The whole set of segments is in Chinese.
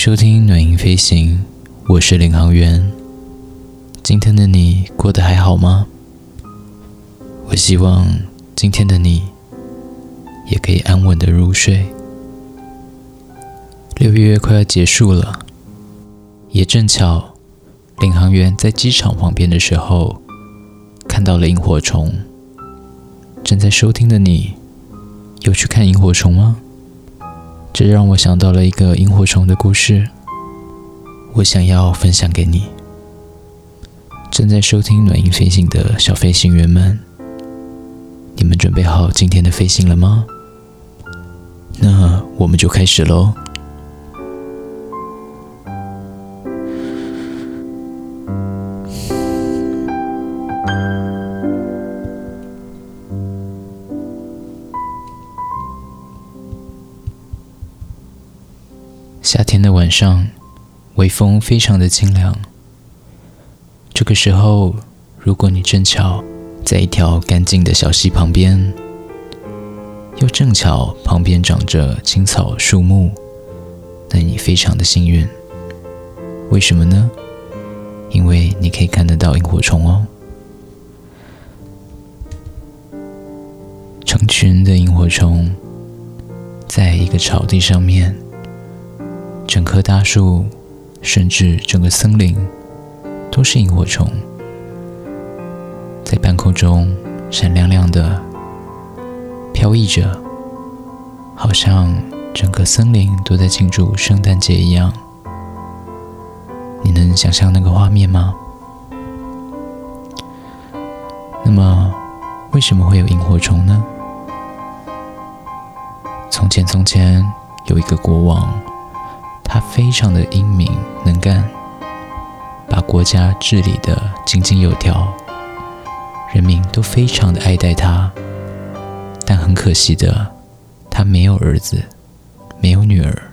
收听暖音飞行，我是领航员。今天的你过得还好吗？我希望今天的你也可以安稳的入睡。六月快要结束了，也正巧领航员在机场旁边的时候看到了萤火虫。正在收听的你，有去看萤火虫吗？这让我想到了一个萤火虫的故事，我想要分享给你。正在收听暖音飞行的小飞行员们，你们准备好今天的飞行了吗？那我们就开始喽。夏天的晚上，微风非常的清凉。这个时候，如果你正巧在一条干净的小溪旁边，又正巧旁边长着青草树木，那你非常的幸运。为什么呢？因为你可以看得到萤火虫哦，成群的萤火虫，在一个草地上面。整棵大树，甚至整个森林，都是萤火虫，在半空中闪亮亮的飘逸着，好像整个森林都在庆祝圣诞节一样。你能想象那个画面吗？那么，为什么会有萤火虫呢？从前，从前有一个国王。他非常的英明能干，把国家治理的井井有条，人民都非常的爱戴他。但很可惜的，他没有儿子，没有女儿，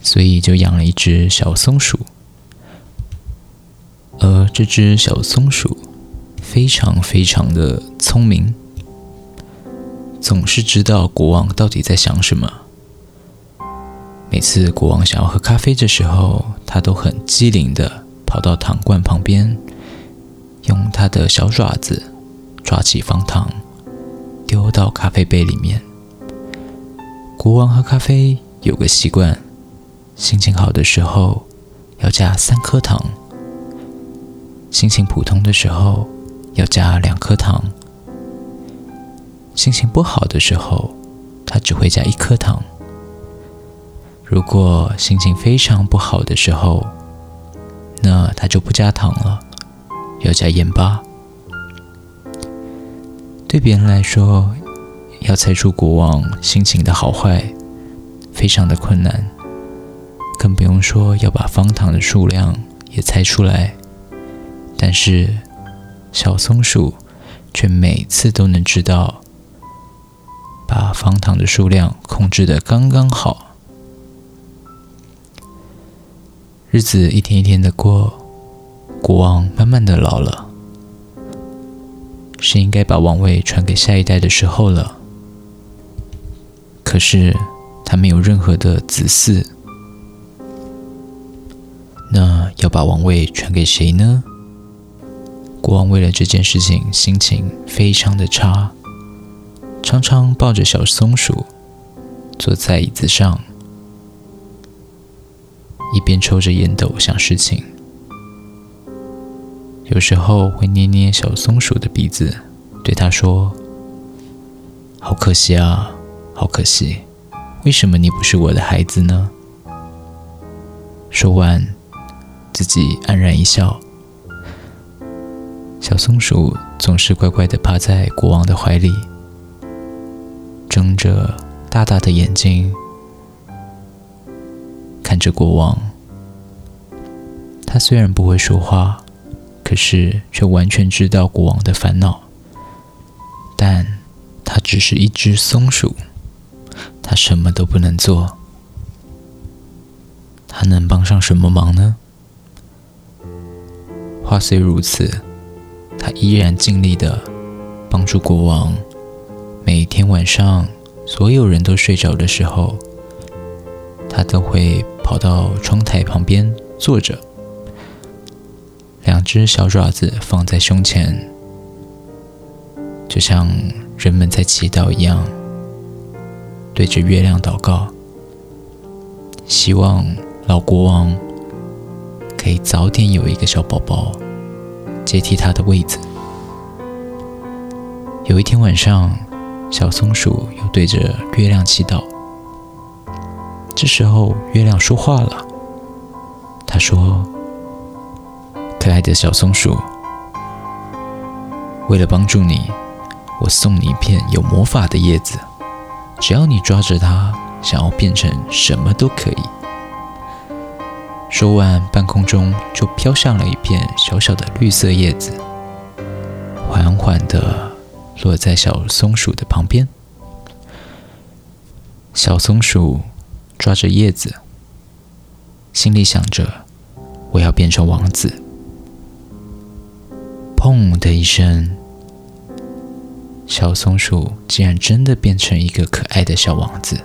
所以就养了一只小松鼠。而这只小松鼠非常非常的聪明，总是知道国王到底在想什么。每次国王想要喝咖啡的时候，他都很机灵的跑到糖罐旁边，用他的小爪子抓起方糖，丢到咖啡杯里面。国王喝咖啡有个习惯，心情好的时候要加三颗糖，心情普通的时候要加两颗糖，心情不好的时候他只会加一颗糖。如果心情非常不好的时候，那它就不加糖了，要加盐巴。对别人来说，要猜出国王心情的好坏，非常的困难，更不用说要把方糖的数量也猜出来。但是小松鼠却每次都能知道，把方糖的数量控制的刚刚好。日子一天一天的过，国王慢慢的老了，是应该把王位传给下一代的时候了。可是他没有任何的子嗣，那要把王位传给谁呢？国王为了这件事情心情非常的差，常常抱着小松鼠坐在椅子上。一边抽着烟斗想事情，有时候会捏捏小松鼠的鼻子，对他说：“好可惜啊，好可惜，为什么你不是我的孩子呢？”说完，自己黯然一笑。小松鼠总是乖乖的趴在国王的怀里，睁着大大的眼睛。看着国王，他虽然不会说话，可是却完全知道国王的烦恼。但他只是一只松鼠，他什么都不能做。他能帮上什么忙呢？话虽如此，他依然尽力的帮助国王。每天晚上，所有人都睡着的时候。他都会跑到窗台旁边坐着，两只小爪子放在胸前，就像人们在祈祷一样，对着月亮祷告，希望老国王可以早点有一个小宝宝接替他的位子。有一天晚上，小松鼠又对着月亮祈祷。这时候，月亮说话了。他说：“可爱的小松鼠，为了帮助你，我送你一片有魔法的叶子。只要你抓着它，想要变成什么都可以。”说完，半空中就飘下了一片小小的绿色叶子，缓缓的。落在小松鼠的旁边，小松鼠抓着叶子，心里想着：“我要变成王子。”砰的一声，小松鼠竟然真的变成一个可爱的小王子。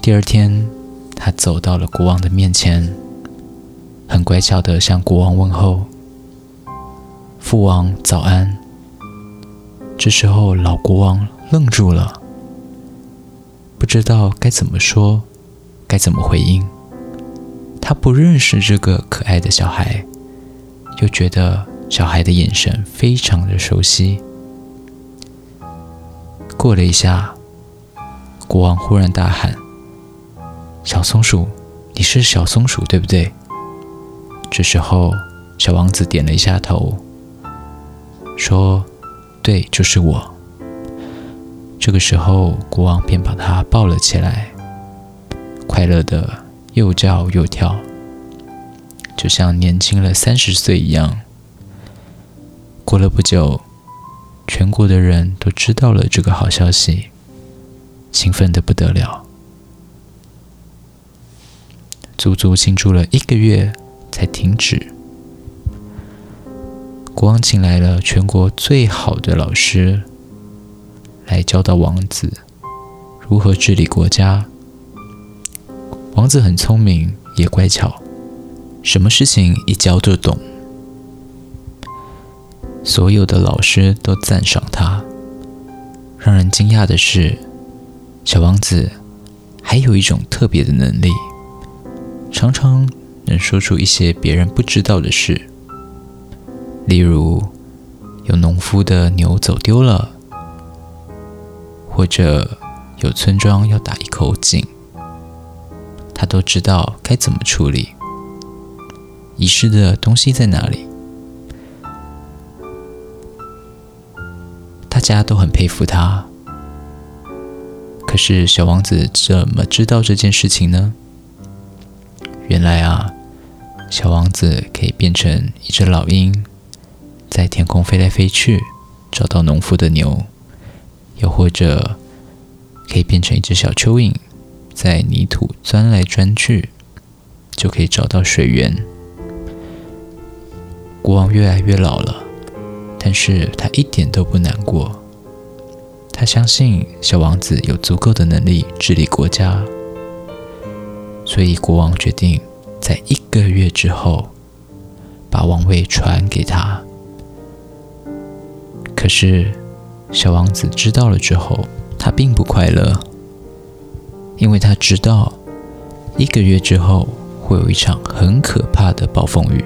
第二天，他走到了国王的面前，很乖巧的向国王问候：“父王早安。”这时候，老国王愣住了，不知道该怎么说，该怎么回应。他不认识这个可爱的小孩，又觉得小孩的眼神非常的熟悉。过了一下，国王忽然大喊：“小松鼠，你是小松鼠对不对？”这时候，小王子点了一下头，说。对，就是我。这个时候，国王便把他抱了起来，快乐的又叫又跳，就像年轻了三十岁一样。过了不久，全国的人都知道了这个好消息，兴奋的不得了，足足庆祝了一个月才停止。国王请来了全国最好的老师，来教导王子如何治理国家。王子很聪明，也乖巧，什么事情一教就懂。所有的老师都赞赏他。让人惊讶的是，小王子还有一种特别的能力，常常能说出一些别人不知道的事。例如，有农夫的牛走丢了，或者有村庄要打一口井，他都知道该怎么处理。遗失的东西在哪里？大家都很佩服他。可是小王子怎么知道这件事情呢？原来啊，小王子可以变成一只老鹰。在天空飞来飞去，找到农夫的牛；又或者可以变成一只小蚯蚓，在泥土钻来钻去，就可以找到水源。国王越来越老了，但是他一点都不难过。他相信小王子有足够的能力治理国家，所以国王决定在一个月之后把王位传给他。可是，小王子知道了之后，他并不快乐，因为他知道一个月之后会有一场很可怕的暴风雨，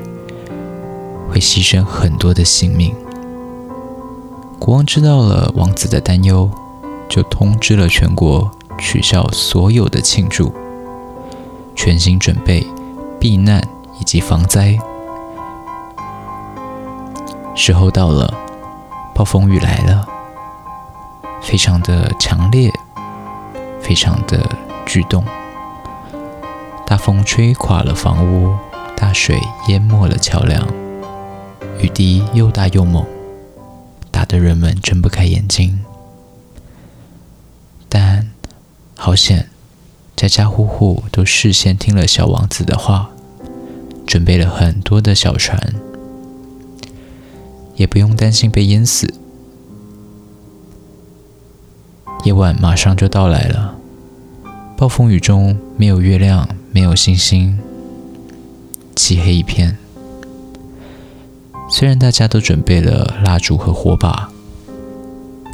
会牺牲很多的性命。国王知道了王子的担忧，就通知了全国，取消所有的庆祝，全心准备避难以及防灾。时候到了。暴风雨来了，非常的强烈，非常的巨动。大风吹垮了房屋，大水淹没了桥梁，雨滴又大又猛，打得人们睁不开眼睛。但好险，家家户户都事先听了小王子的话，准备了很多的小船。也不用担心被淹死。夜晚马上就到来了，暴风雨中没有月亮，没有星星，漆黑一片。虽然大家都准备了蜡烛和火把，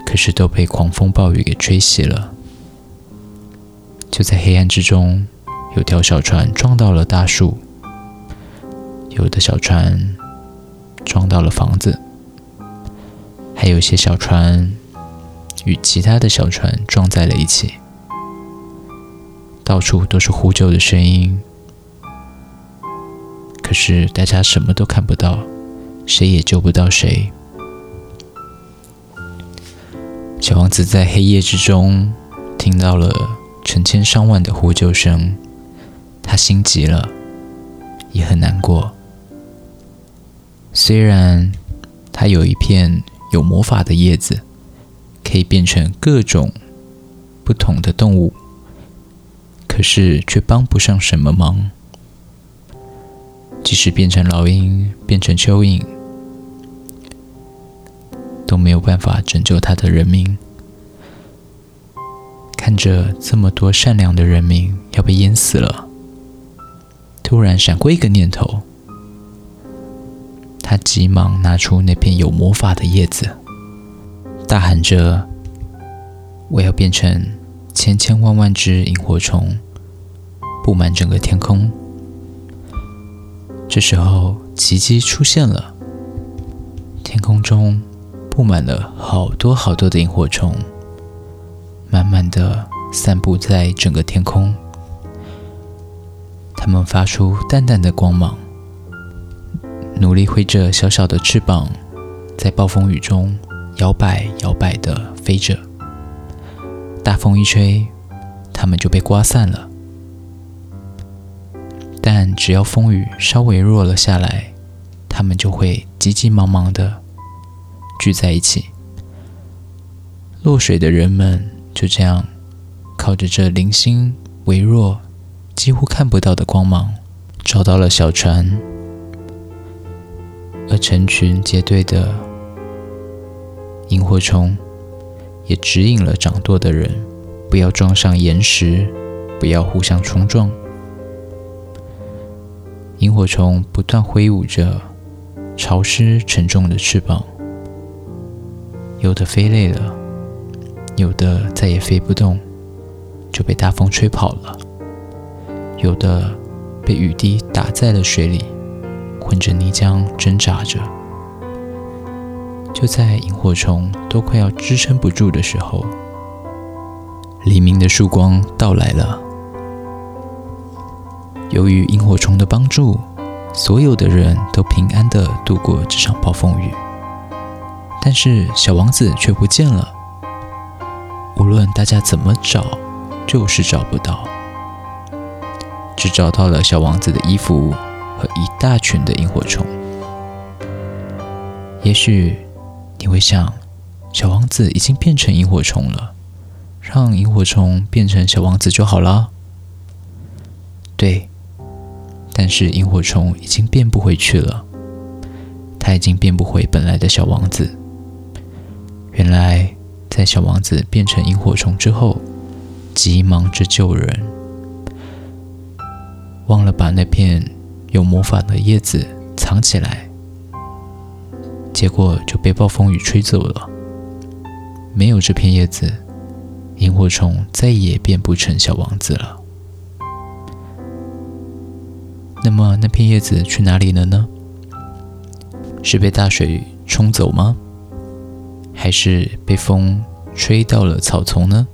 可是都被狂风暴雨给吹熄了。就在黑暗之中，有条小船撞到了大树，有的小船撞到了房子，还有些小船与其他的小船撞在了一起。到处都是呼救的声音，可是大家什么都看不到，谁也救不到谁。小王子在黑夜之中听到了成千上万的呼救声，他心急了，也很难过。虽然他有一片有魔法的叶子，可以变成各种不同的动物。可是却帮不上什么忙，即使变成老鹰，变成蚯蚓，都没有办法拯救他的人民。看着这么多善良的人民要被淹死了，突然闪过一个念头，他急忙拿出那片有魔法的叶子，大喊着：“我要变成……”千千万万只萤火虫布满整个天空。这时候，奇迹出现了，天空中布满了好多好多的萤火虫，慢慢的散布在整个天空。它们发出淡淡的光芒，努力挥着小小的翅膀，在暴风雨中摇摆摇摆的飞着。大风一吹，它们就被刮散了。但只要风雨稍微弱了下来，它们就会急急忙忙的聚在一起。落水的人们就这样靠着这零星、微弱、几乎看不到的光芒，找到了小船，而成群结队的萤火虫。也指引了掌舵的人，不要撞上岩石，不要互相冲撞。萤火虫不断挥舞着潮湿沉重的翅膀，有的飞累了，有的再也飞不动，就被大风吹跑了；有的被雨滴打在了水里，混着泥浆挣扎着。就在萤火虫都快要支撑不住的时候，黎明的曙光到来了。由于萤火虫的帮助，所有的人都平安的度过这场暴风雨。但是小王子却不见了，无论大家怎么找，就是找不到，只找到了小王子的衣服和一大群的萤火虫。也许。你会想，小王子已经变成萤火虫了，让萤火虫变成小王子就好了。对，但是萤火虫已经变不回去了，他已经变不回本来的小王子。原来，在小王子变成萤火虫之后，急忙着救人，忘了把那片有魔法的叶子藏起来。结果就被暴风雨吹走了。没有这片叶子，萤火虫再也变不成小王子了。那么那片叶子去哪里了呢？是被大水冲走吗？还是被风吹到了草丛呢？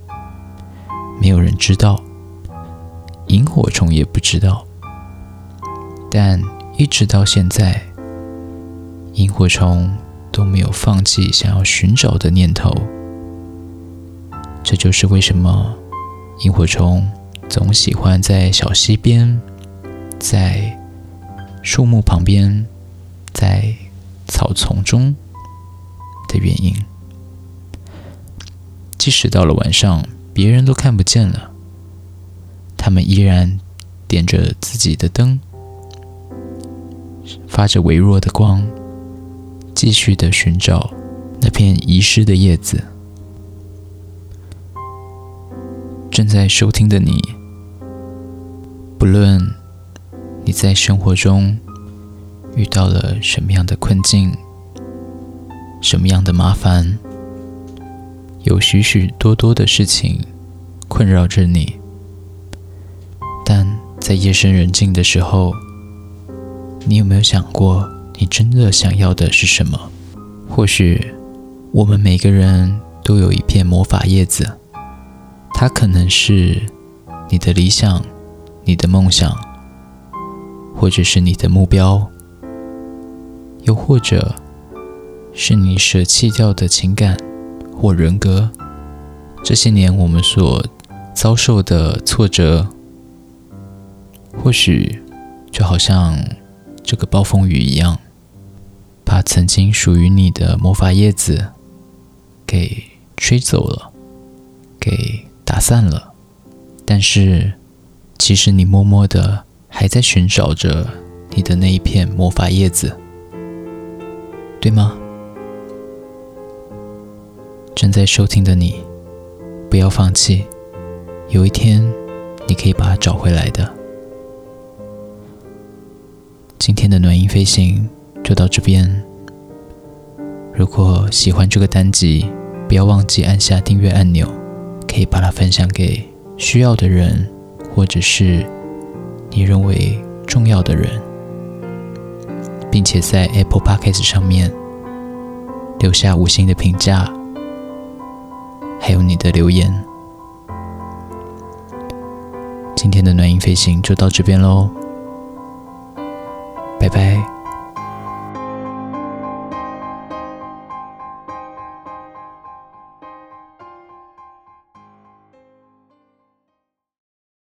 没有人知道，萤火虫也不知道。但一直到现在。萤火虫都没有放弃想要寻找的念头，这就是为什么萤火虫总喜欢在小溪边、在树木旁边、在草丛中的原因。即使到了晚上，别人都看不见了，他们依然点着自己的灯，发着微弱的光。继续的寻找那片遗失的叶子。正在收听的你，不论你在生活中遇到了什么样的困境、什么样的麻烦，有许许多多的事情困扰着你，但在夜深人静的时候，你有没有想过，你真的想要的是什么？或许我们每个人都有一片魔法叶子，它可能是你的理想。你的梦想，或者是你的目标，又或者是你舍弃掉的情感或人格，这些年我们所遭受的挫折，或许就好像这个暴风雨一样，把曾经属于你的魔法叶子给吹走了，给打散了，但是。其实你默默的还在寻找着你的那一片魔法叶子，对吗？正在收听的你，不要放弃，有一天你可以把它找回来的。今天的暖音飞行就到这边。如果喜欢这个单集，不要忘记按下订阅按钮，可以把它分享给需要的人。或者是你认为重要的人，并且在 Apple Podcast 上面留下五星的评价，还有你的留言。今天的暖音飞行就到这边喽，拜拜。